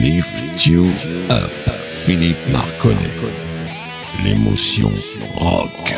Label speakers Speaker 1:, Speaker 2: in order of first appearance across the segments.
Speaker 1: Lift You Up, Philippe Marconnet. L'émotion rock.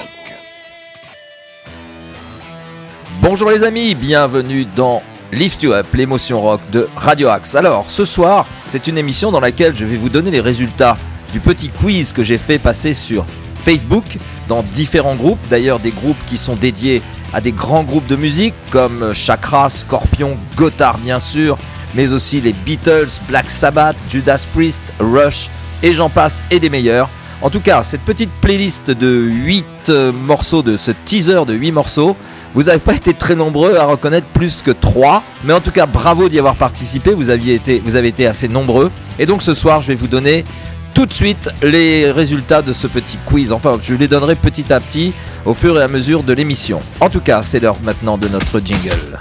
Speaker 2: Bonjour les amis, bienvenue dans Lift You Up, l'émotion rock de Radio Axe. Alors, ce soir, c'est une émission dans laquelle je vais vous donner les résultats du petit quiz que j'ai fait passer sur Facebook dans différents groupes, d'ailleurs des groupes qui sont dédiés à des grands groupes de musique comme Chakra, Scorpion, Gotthard bien sûr, mais aussi les Beatles, Black Sabbath, Judas Priest, Rush et j'en passe et des meilleurs. En tout cas, cette petite playlist de 8 euh, morceaux, de ce teaser de 8 morceaux, vous n'avez pas été très nombreux à reconnaître plus que 3, mais en tout cas bravo d'y avoir participé, vous, aviez avez été assez nombreux. Et donc ce soir, je vais vous donner tout de suite les résultats de ce petit quiz. Enfin, je les donnerai petit à petit au fur et à mesure de l'émission. En tout cas, c'est l'heure maintenant de notre jingle.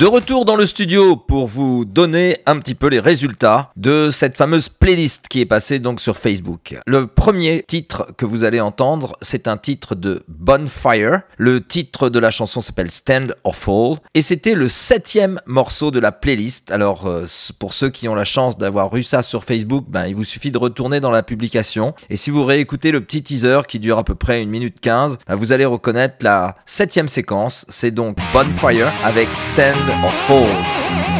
Speaker 2: De retour dans le studio pour vous donner un petit peu les résultats de cette fameuse playlist qui est passée donc sur Facebook. Le premier titre que vous allez entendre, c'est un titre de Bonfire. Le titre de la chanson s'appelle Stand or Fall et c'était le septième morceau de la playlist. Alors euh, pour ceux qui ont la chance d'avoir eu ça sur Facebook, ben, il vous suffit de retourner dans la publication et si vous réécoutez le petit teaser qui dure à peu près une minute 15, ben, vous allez reconnaître la septième séquence. C'est donc Bonfire avec Stand or fall.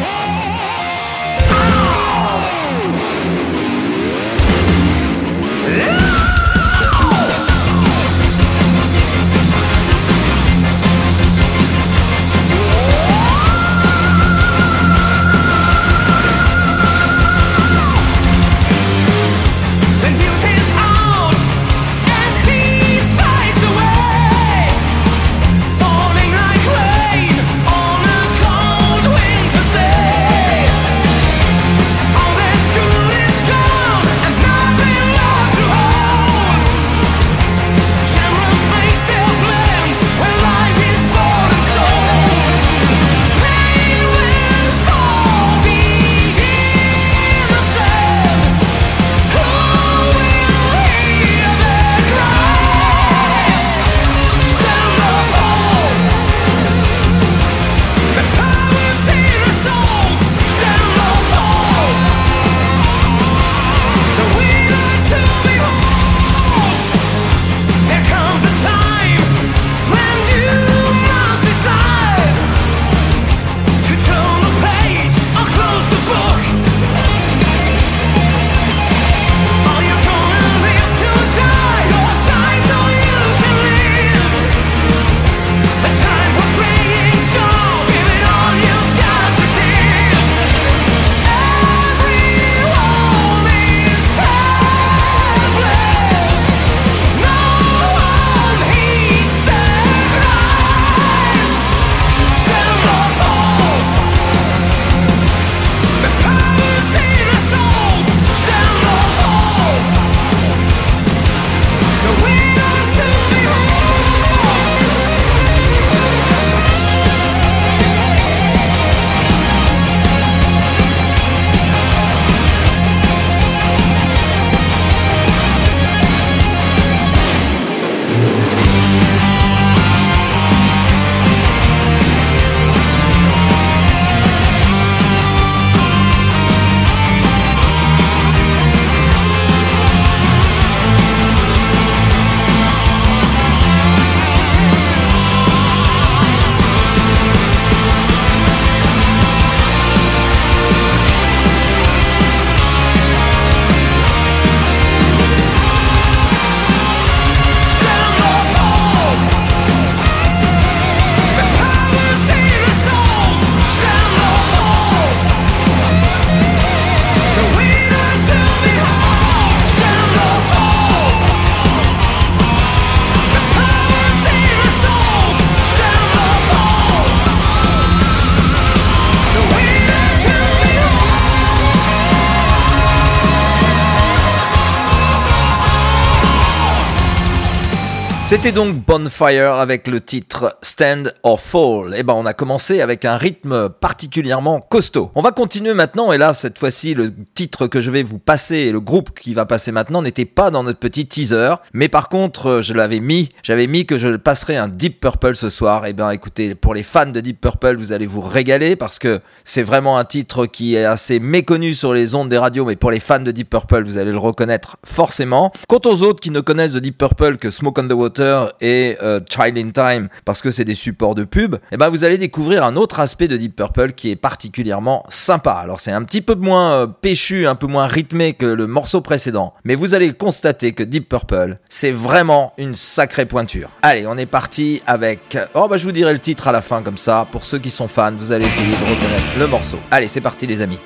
Speaker 2: C'était donc Bonfire avec le titre Stand or Fall. Eh ben on a commencé avec un rythme particulièrement costaud. On va continuer maintenant et là cette fois-ci le titre que je vais vous passer et le groupe qui va passer maintenant n'était pas dans notre petit teaser, mais par contre je l'avais mis, j'avais mis que je passerai un Deep Purple ce soir. Et eh ben écoutez, pour les fans de Deep Purple, vous allez vous régaler parce que c'est vraiment un titre qui est assez méconnu sur les ondes des radios, mais pour les fans de Deep Purple, vous allez le reconnaître forcément. Quant aux autres qui ne connaissent de Deep Purple que Smoke on the Water et euh, Child in Time parce que c'est des supports de pub, et eh ben vous allez découvrir un autre aspect de Deep Purple qui est particulièrement sympa. Alors c'est un petit peu moins euh, péchu, un peu moins rythmé que le morceau précédent, mais vous allez constater que Deep Purple, c'est vraiment une sacrée pointure. Allez, on est parti avec Oh bah je vous dirai le titre à la fin comme ça pour ceux qui sont fans, vous allez essayer de reconnaître le morceau. Allez, c'est parti les amis.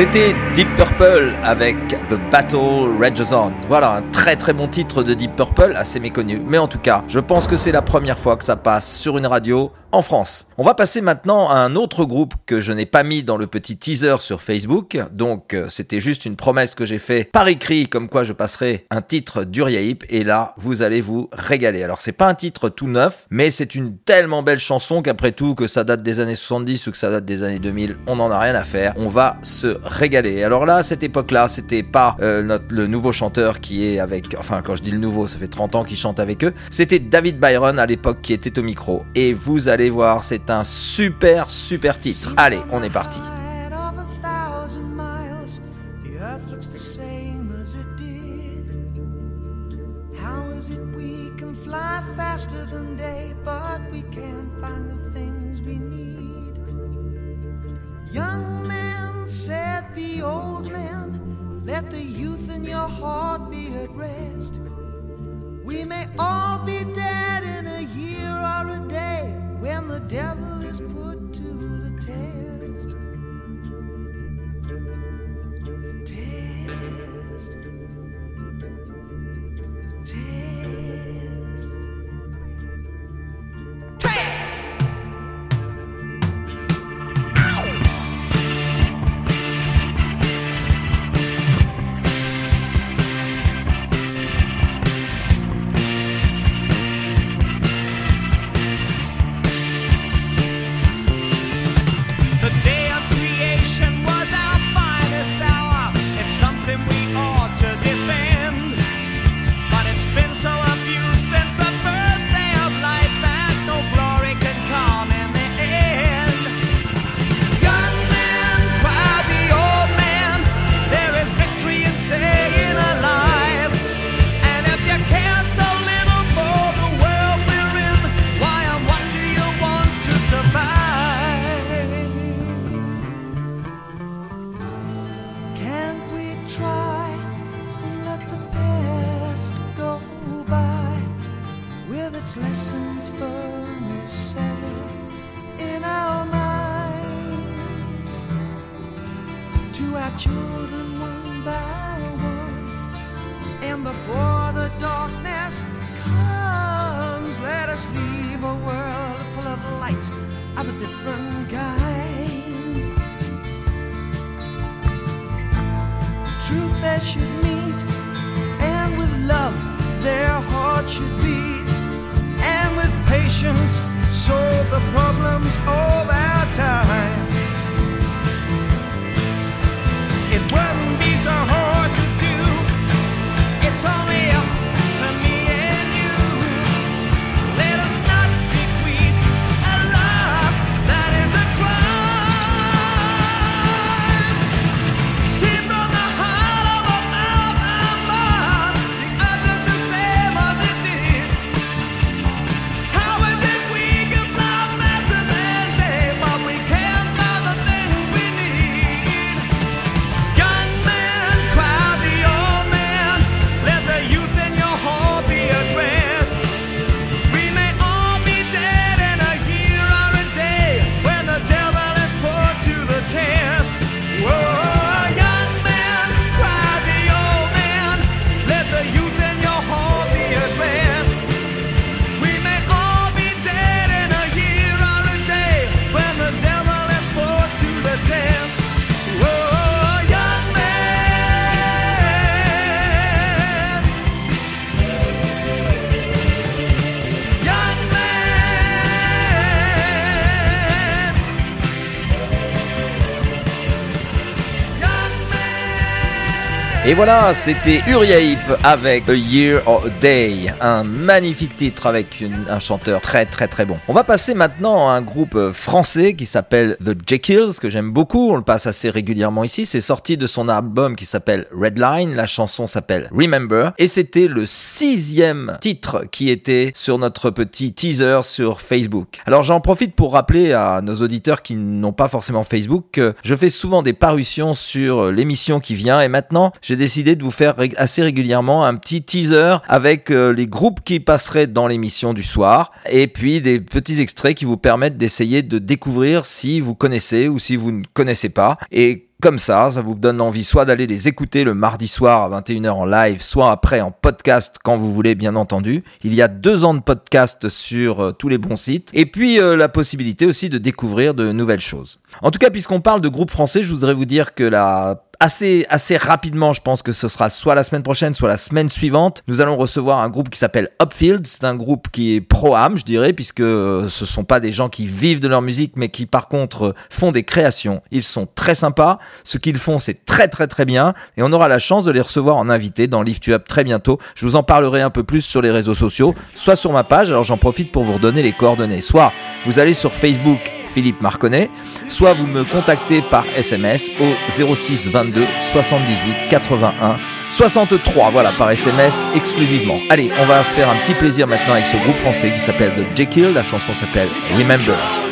Speaker 3: C'était Deep Purple avec The Battle Rages On. Voilà, un très très bon titre de Deep Purple, assez méconnu. Mais en tout cas, je pense que c'est la première fois que ça passe sur une radio en France. On va passer maintenant à un autre groupe que je n'ai pas mis dans le petit teaser sur Facebook. Donc euh, c'était juste une promesse que j'ai fait par écrit comme quoi je passerai un titre d'Uriaip et là vous allez vous régaler. Alors c'est pas un titre tout neuf mais c'est une tellement belle chanson qu'après tout que ça date des années 70 ou que ça date des années 2000 on n'en a rien à faire. On va se régaler. Là à cette époque là c'était pas euh, le nouveau chanteur qui est avec enfin quand je dis le nouveau ça fait 30 ans qu'il chante avec eux. C'était David Byron à l'époque qui était au micro et vous allez voir c'est un super super titre. Allez on est parti. Said the old man, let the youth in your heart be at rest. We may all be dead in a year or a day when the devil is put to the test. The test. The test. Et voilà, c'était Uriaip avec A Year or a Day, un magnifique titre avec un chanteur très très très bon. On va passer maintenant à un groupe euh, français qui s'appelle The Jekylls, que j'aime beaucoup, on le passe assez régulièrement ici. C'est sorti de son album qui s'appelle Redline, la chanson s'appelle Remember, et c'était le sixième titre qui était sur notre petit teaser sur Facebook. Alors j'en profite pour rappeler à nos auditeurs qui n'ont pas forcément Facebook que je fais souvent des parutions sur l'émission qui vient, et maintenant j'ai décidé de vous faire assez régulièrement un petit teaser avec euh, les groupes qui passeraient dans l'émission du soir et puis des petits extraits qui vous permettent d'essayer de découvrir si vous connaissez ou si vous ne connaissez pas. Et
Speaker 2: comme ça, ça vous donne envie soit d'aller les écouter le mardi soir à 21h en live, soit après en podcast quand vous voulez bien entendu. Il y a deux ans de podcast sur euh, tous les bons sites. Et puis euh, la possibilité aussi de découvrir de nouvelles choses. En tout cas, puisqu'on parle de groupe français, je voudrais vous dire que la assez, assez rapidement, je pense que ce sera soit la semaine prochaine, soit la semaine suivante. Nous allons recevoir un groupe qui s'appelle Upfield. C'est un groupe qui est pro-âme, je dirais, puisque euh, ce sont pas des gens qui vivent de leur musique, mais qui par contre euh, font des créations. Ils sont très sympas. Ce qu'ils font, c'est très très très bien. Et on aura la chance de les recevoir en invité dans Lift You Up très bientôt. Je vous en parlerai un peu plus sur les réseaux sociaux, soit sur ma page. Alors j'en profite pour vous redonner les coordonnées. Soit vous allez sur Facebook Philippe Marconnet, soit vous me contactez par SMS au 06 22 78 81 63, voilà, par SMS exclusivement. Allez, on va se faire un petit plaisir maintenant avec ce groupe français qui s'appelle The Jekyll, la chanson s'appelle Remember.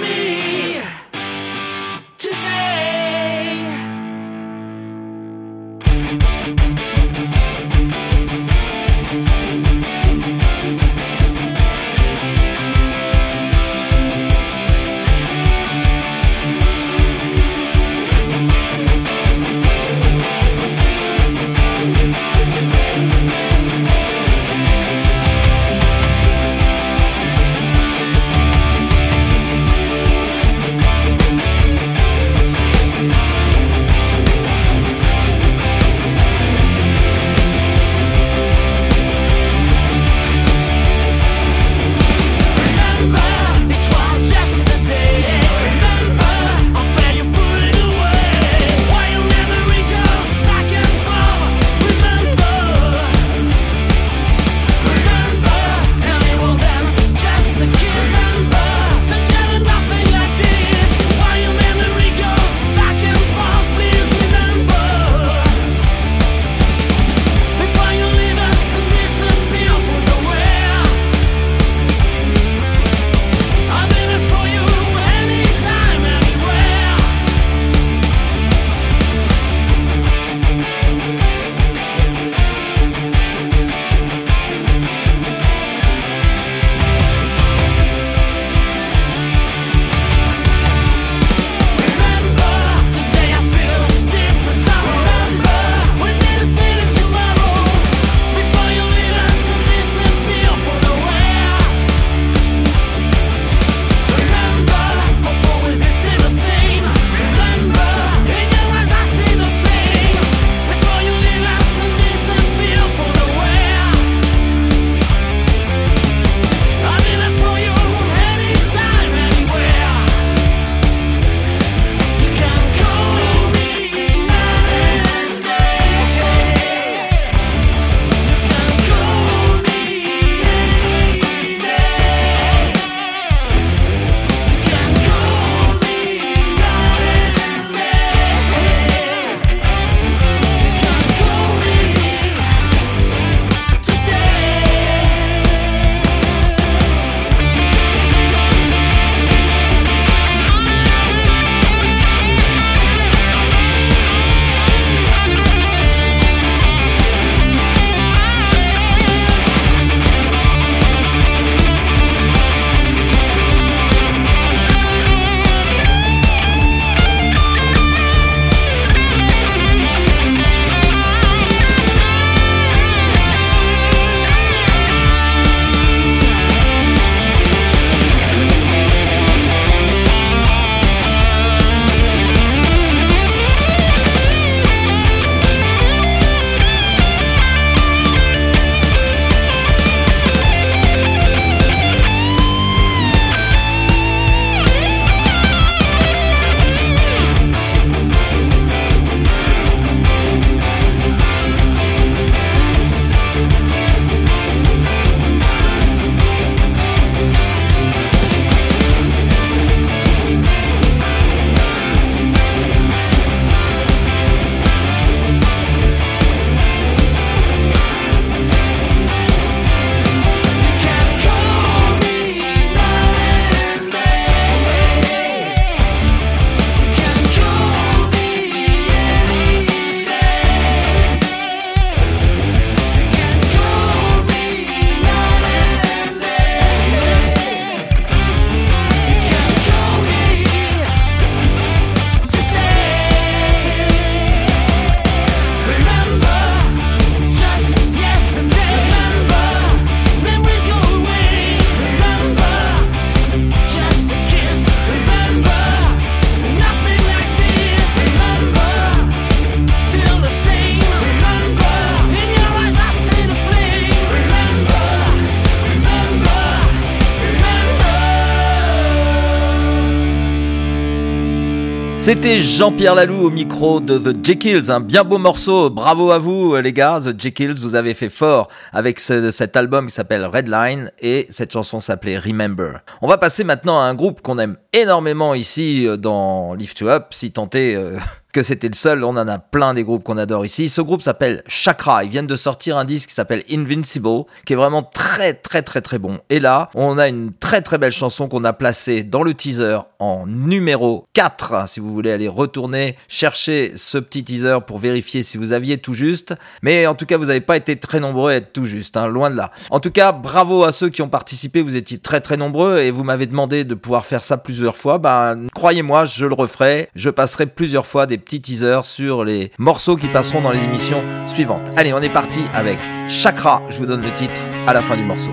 Speaker 4: C'était Jean-Pierre Laloux au micro de The Jekylls, un bien beau morceau. Bravo à vous les gars, The Jekylls, vous avez fait fort avec ce- cet album qui s'appelle Redline et cette chanson s'appelait Remember. On va passer maintenant à un groupe qu'on aime énormément ici euh, dans Lift You Up, si tant euh, c'était le seul, on en a plein des groupes qu'on adore ici. Ce groupe s'appelle Chakra, ils viennent de sortir un disque qui s'appelle Invincible, qui est vraiment très très très très bon. Et là, on a une très très belle chanson qu'on a placée dans le teaser en numéro 4, hein, si vous voulez aller retourner chercher ce petit teaser pour vérifier si vous aviez tout juste. Mais en tout cas, vous n'avez pas été très nombreux à être tout juste, hein, loin de là. En tout cas, bravo à ceux qui ont participé, vous étiez très très nombreux et vous m'avez demandé de pouvoir faire ça plusieurs fois. Ben, croyez-moi, je le referai. Je passerai plusieurs fois des petits teasers sur les morceaux qui passeront dans les émissions suivantes. Allez, on est parti avec Chakra. Je vous donne le titre à la fin du morceau.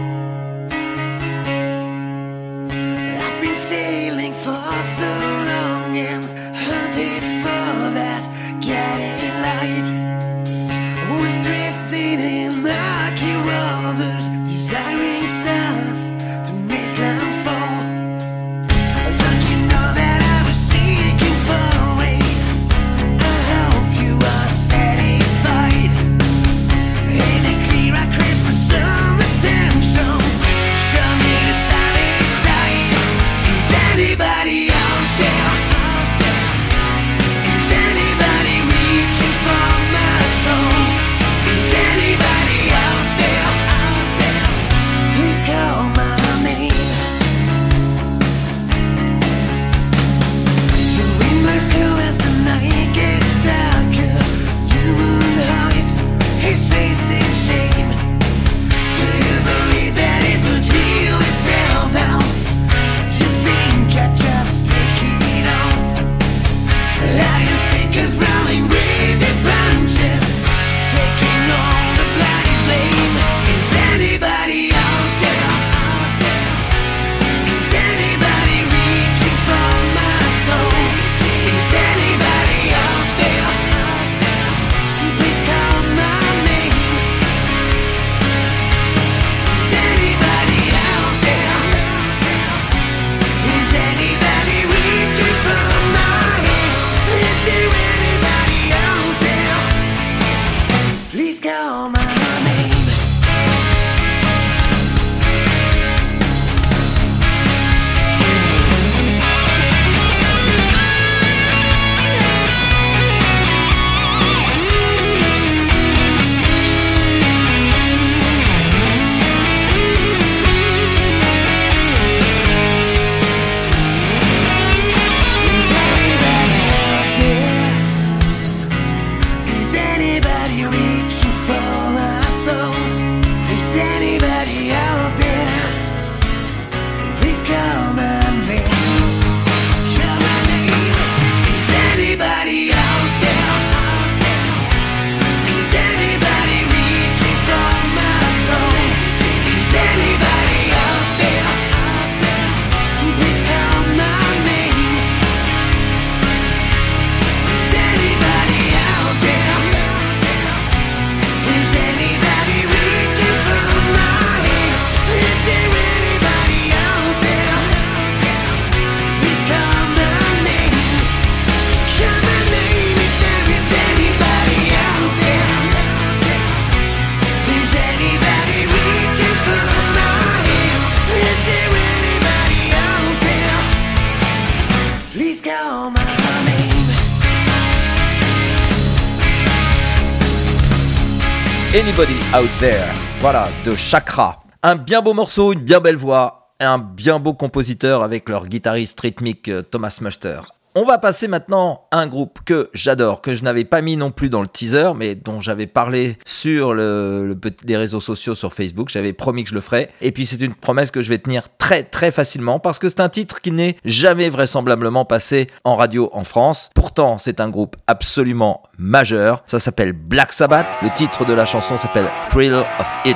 Speaker 2: Anybody Out There,
Speaker 4: voilà, de Chakra. Un bien beau morceau, une bien belle voix, un bien beau compositeur avec leur guitariste rythmique euh, Thomas Muster. On va passer maintenant à un groupe que j'adore, que je n'avais pas mis non plus dans le teaser, mais dont j'avais parlé sur les réseaux sociaux sur Facebook. J'avais promis que je le ferais. Et puis c'est une promesse que je vais tenir très très facilement parce que c'est un titre qui n'est jamais vraisemblablement passé en radio en France. Pourtant, c'est un groupe absolument majeur. Ça s'appelle Black Sabbath. Le titre de la chanson s'appelle Thrill of It.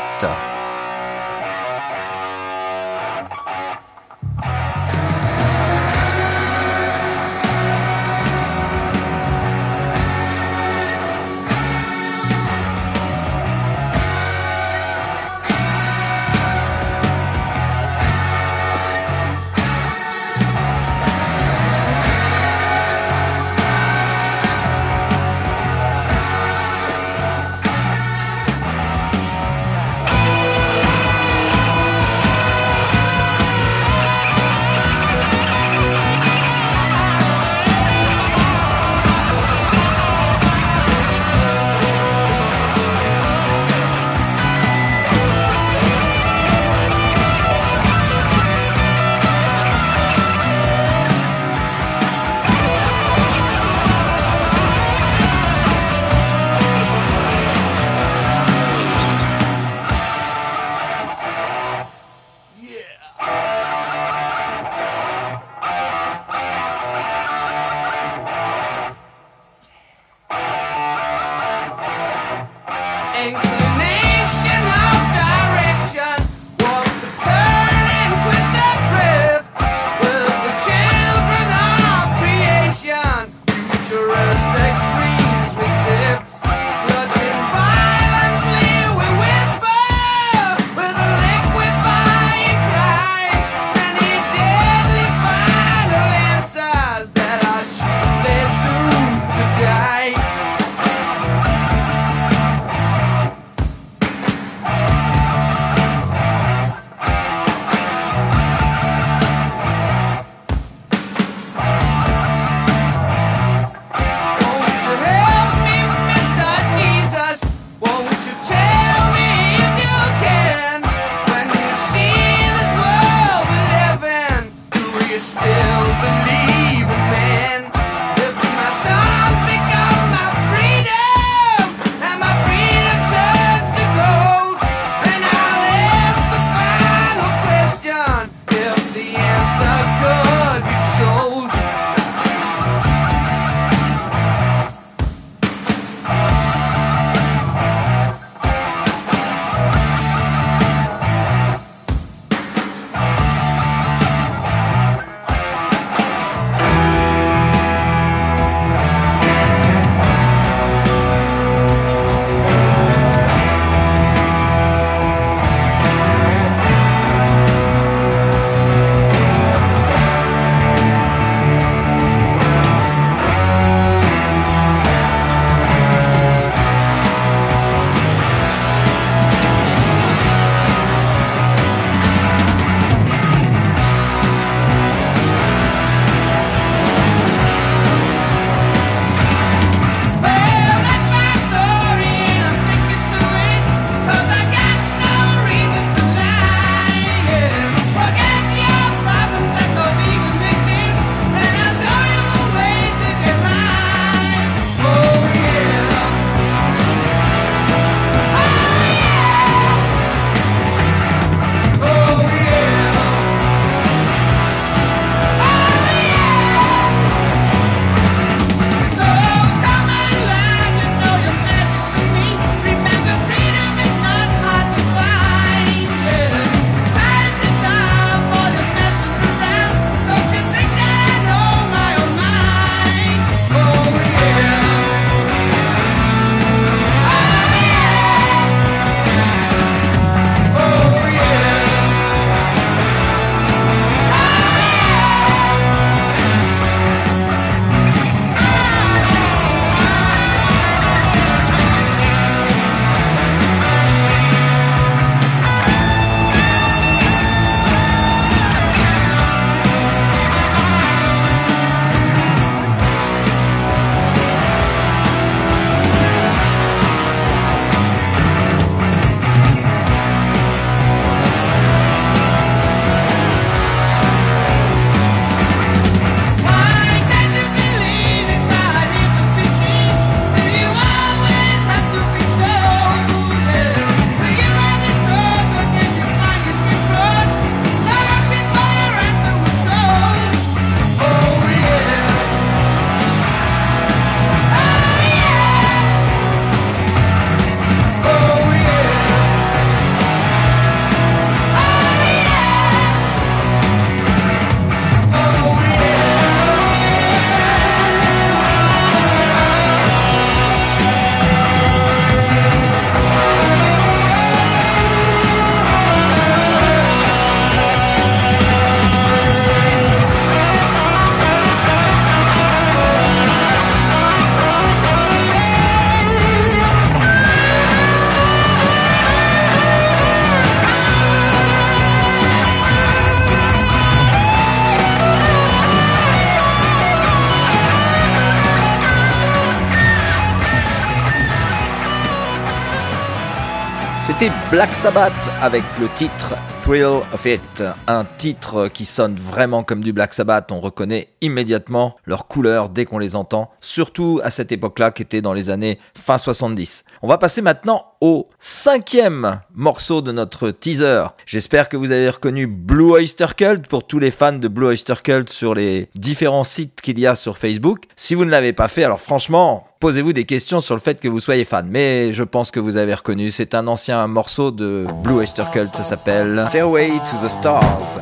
Speaker 5: Black Sabbath avec le titre Thrill of It, un titre qui sonne vraiment comme du Black Sabbath, on reconnaît immédiatement leurs couleurs dès qu'on les entend, surtout à cette époque-là qui était dans les années fin 70. On va passer maintenant au cinquième morceau de notre teaser. J'espère que vous avez reconnu Blue Oyster Cult pour tous les fans de Blue Oyster Cult sur les différents sites qu'il y a sur Facebook. Si vous ne l'avez pas fait, alors franchement, posez-vous des questions sur le fait que vous soyez fan. Mais je pense que vous avez reconnu, c'est un ancien morceau de Blue Oyster Cult, ça s'appelle Stairway to the Stars.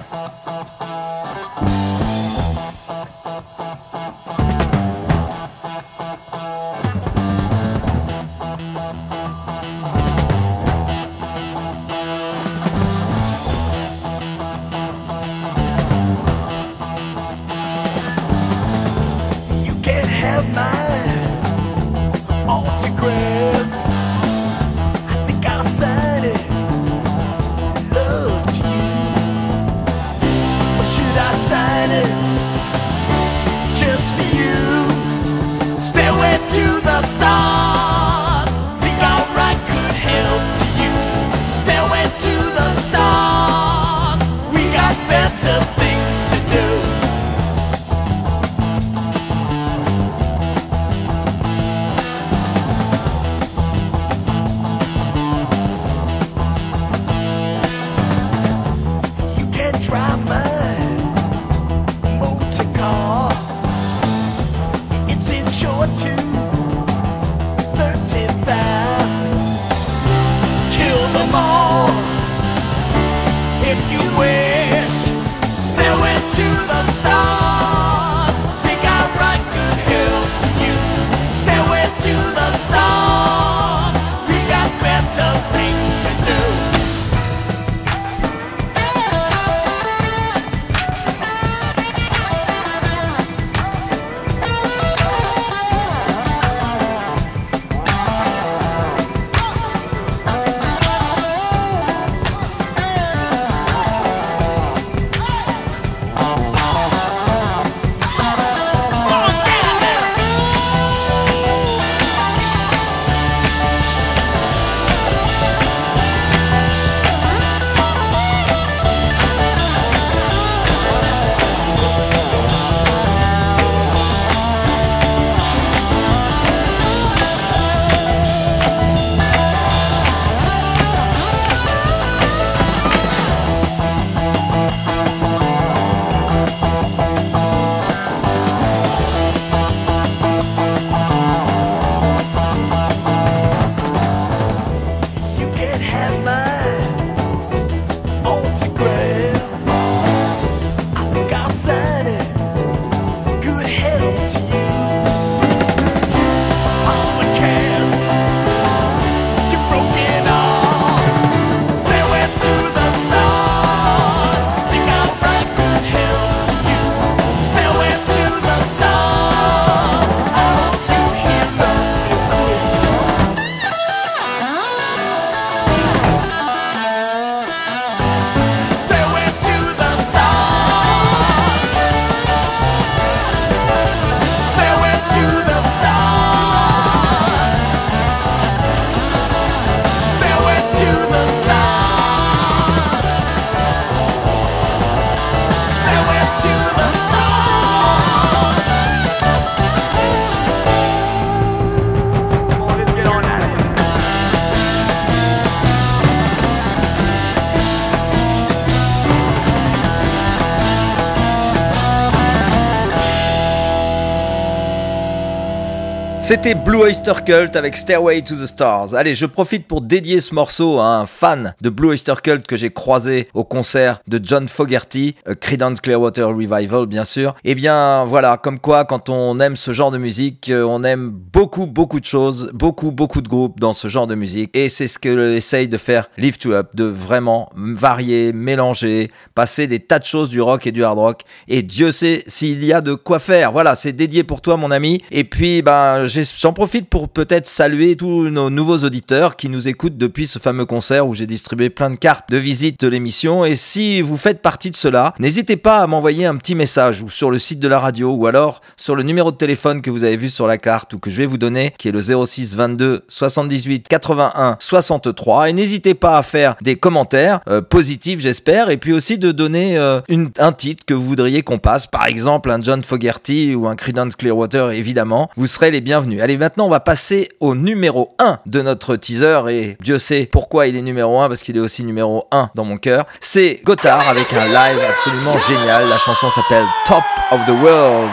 Speaker 5: C'était Blue Oyster Cult avec Stairway to the Stars. Allez, je profite pour dédier ce morceau à un fan de Blue Oyster Cult que j'ai croisé au concert de John Fogerty, euh, Creedence Clearwater Revival bien sûr. Et bien voilà, comme quoi quand on aime ce genre de musique, euh, on aime beaucoup beaucoup de choses, beaucoup beaucoup de groupes dans ce genre de musique. Et c'est ce que essaye de faire Live to Up, de vraiment varier, mélanger, passer des tas de choses du rock et du hard rock. Et Dieu sait s'il y a de quoi faire. Voilà, c'est dédié pour toi mon ami. Et puis ben
Speaker 4: j'ai- j'en profite pour peut-être saluer tous nos nouveaux auditeurs qui nous écoutent depuis ce fameux concert où j'ai distribué plein de cartes de visite de l'émission. Et si vous faites partie de cela, n'hésitez pas à m'envoyer un petit message ou sur le site de la radio ou alors sur le numéro de téléphone que vous avez vu sur la carte ou que je vais vous donner, qui est le 06 22 78 81 63. Et n'hésitez pas à faire des commentaires euh, positifs, j'espère, et puis aussi de donner euh, un titre que vous voudriez qu'on passe, par exemple un John Fogerty ou un Creedence Clearwater, évidemment. Vous serez les bienvenus. Allez, maintenant, on va passer au numéro 1 de notre teaser, et Dieu sait pourquoi il est numéro 1, parce qu'il est aussi numéro 1 dans mon cœur. C'est Gotthard avec un live absolument génial. La chanson s'appelle Top of the World.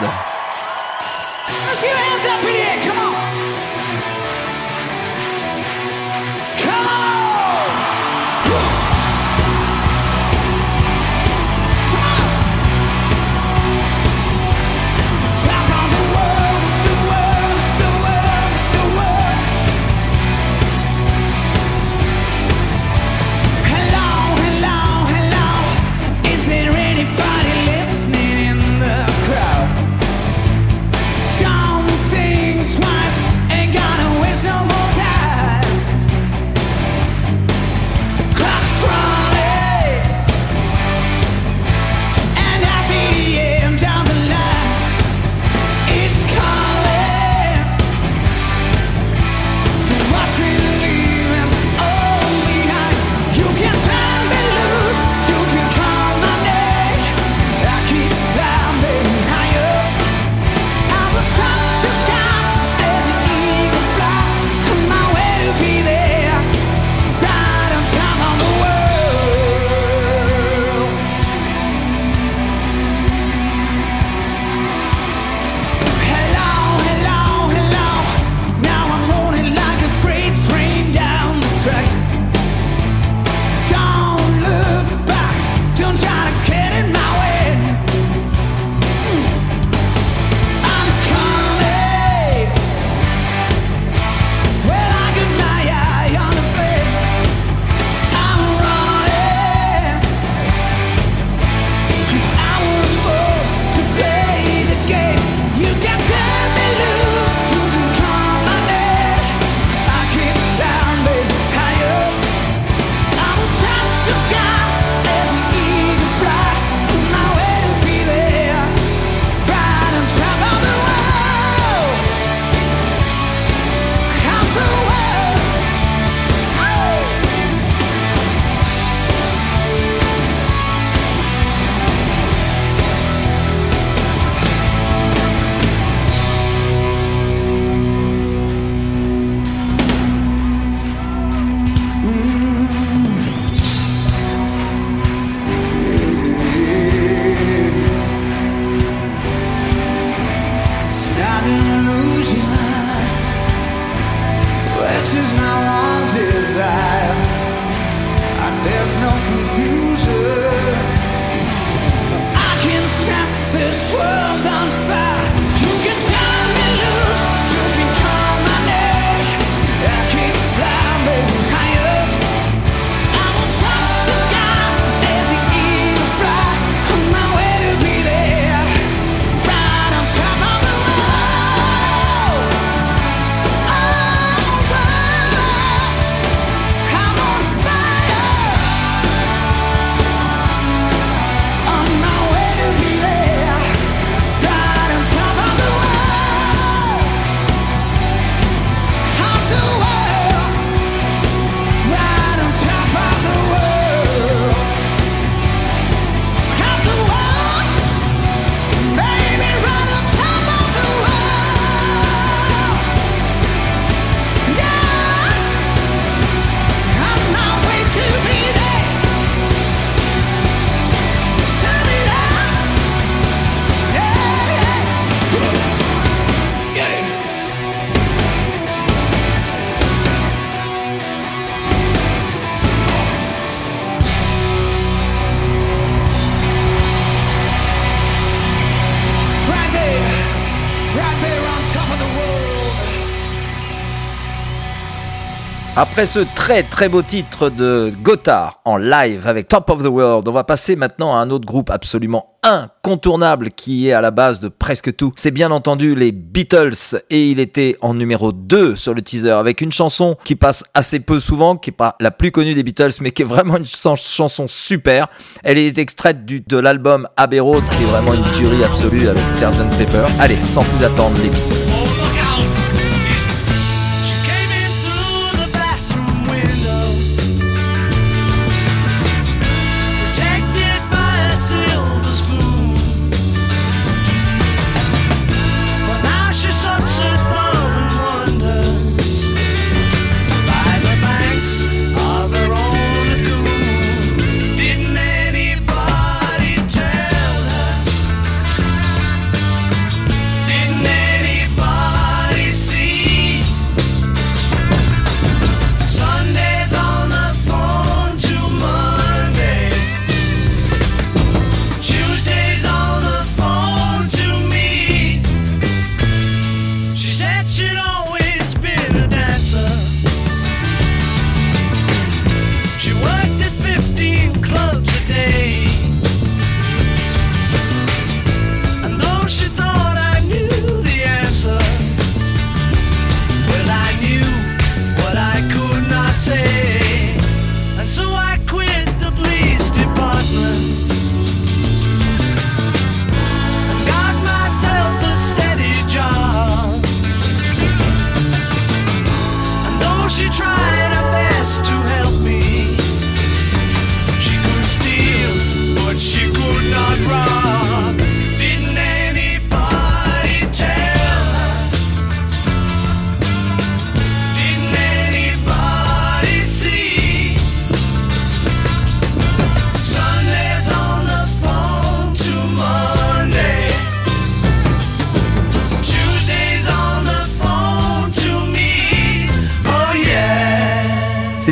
Speaker 2: Après ce très très beau titre de Gotthard en live avec Top of the World, on va passer maintenant à un autre groupe absolument incontournable qui est à la base de presque tout. C'est bien entendu les Beatles et il était en numéro 2 sur le teaser avec une chanson qui passe assez peu souvent, qui est pas la plus connue des Beatles mais qui est vraiment une chan- chanson super. Elle est extraite de l'album Abbey Road qui est vraiment une tuerie absolue avec Sgt Pepper. Allez, sans plus attendre les Beatles.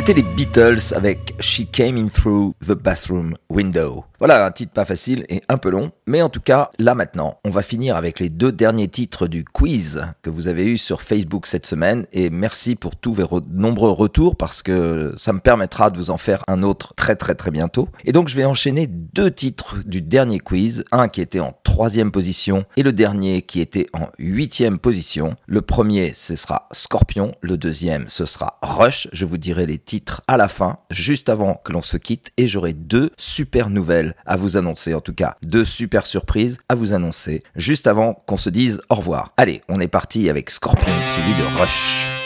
Speaker 2: C'était les Beatles avec She Came In Through the Bathroom Window. Voilà, un titre pas facile et un peu long, mais en tout cas, là maintenant, on va finir avec les deux derniers titres du quiz que vous avez eu sur Facebook cette semaine et merci pour tous vos re- nombreux retours parce que ça me permettra de vous en faire un autre très très très bientôt. Et donc je vais enchaîner deux titres du dernier quiz, un qui était en troisième position et le dernier qui était en huitième position. Le premier, ce sera Scorpion, le deuxième, ce sera Rush. Je vous dirai les titres à la fin, juste avant que l'on se quitte, et j'aurai deux super nouvelles à vous annoncer, en tout cas deux super surprises à vous annoncer, juste avant qu'on se dise au revoir. Allez, on est parti avec Scorpion, suivi de Rush.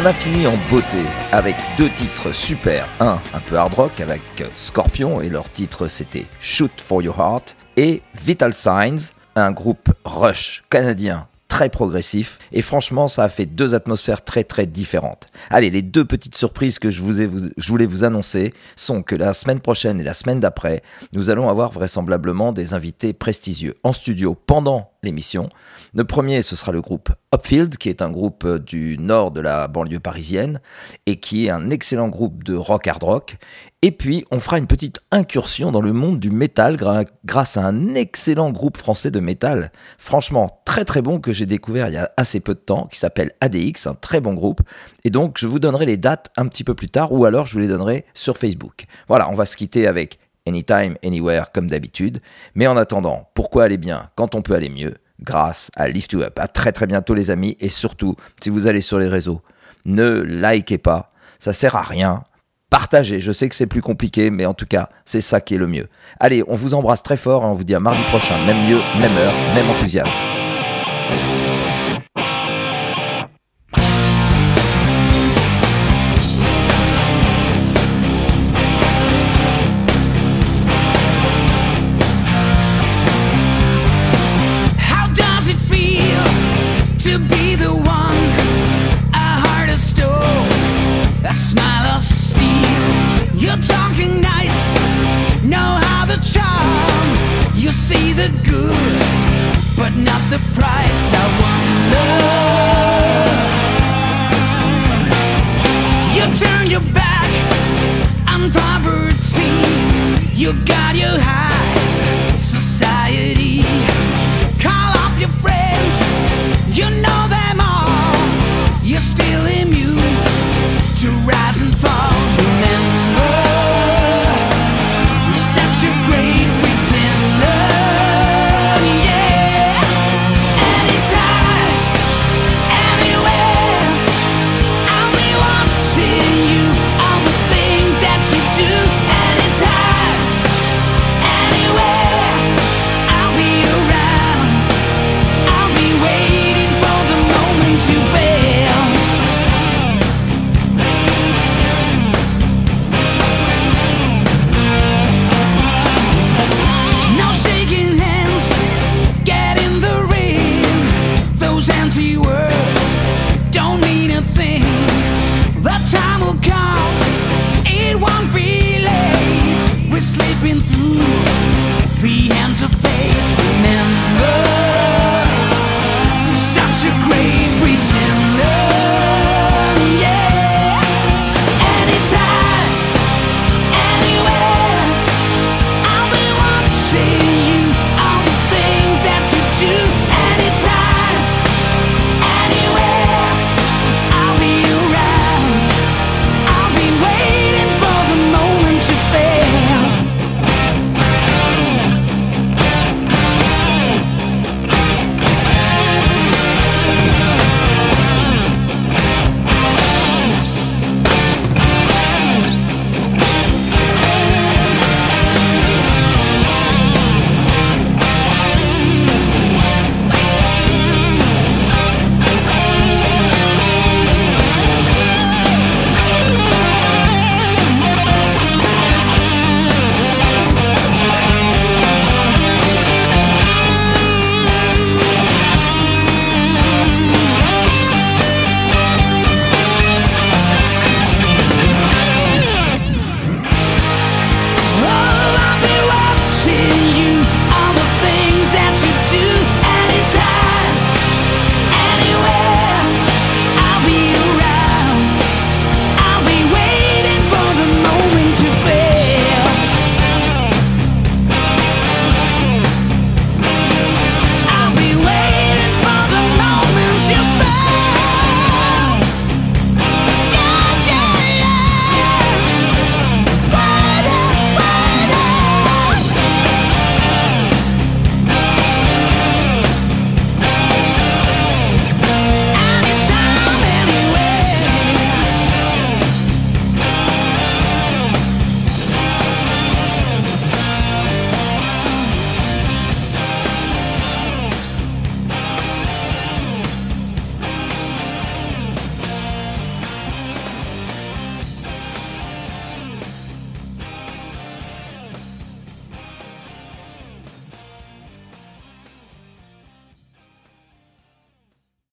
Speaker 6: On
Speaker 7: a
Speaker 2: fini en beauté avec deux titres super. Un, un peu hard rock avec Scorpion et leur titre c'était Shoot for Your Heart et Vital Signs, un groupe rush canadien très progressif et franchement ça a fait deux atmosphères très très différentes. Allez, les deux petites surprises que je, je voulais vous annoncer sont que la semaine prochaine et la semaine d'après, nous allons avoir vraisemblablement des invités prestigieux en studio pendant l'émission. Le premier, ce sera le groupe Upfield, qui est un groupe euh, du nord de la banlieue parisienne et qui est un excellent groupe de rock hard rock. Et puis, on fera une petite incursion dans le monde du métal grâce à un excellent groupe français de métal, franchement très très bon que j'ai découvert il y a assez peu de temps, qui s'appelle ADX, un très bon groupe. Et donc, je vous donnerai les dates un petit peu plus tard, ou alors je vous les donnerai sur Facebook. Voilà, on va se quitter avec Anytime, Anywhere, comme d'habitude. Mais en attendant, pourquoi aller bien quand on peut aller mieux? Grâce à Lift You Up. À très très bientôt les amis et surtout si vous allez sur les réseaux, ne likez pas, ça sert à rien. Partagez, je sais que c'est plus compliqué, mais en tout cas, c'est ça qui est le mieux. Allez, on vous embrasse très fort et on vous dit à mardi prochain, même lieu, même heure, même enthousiasme.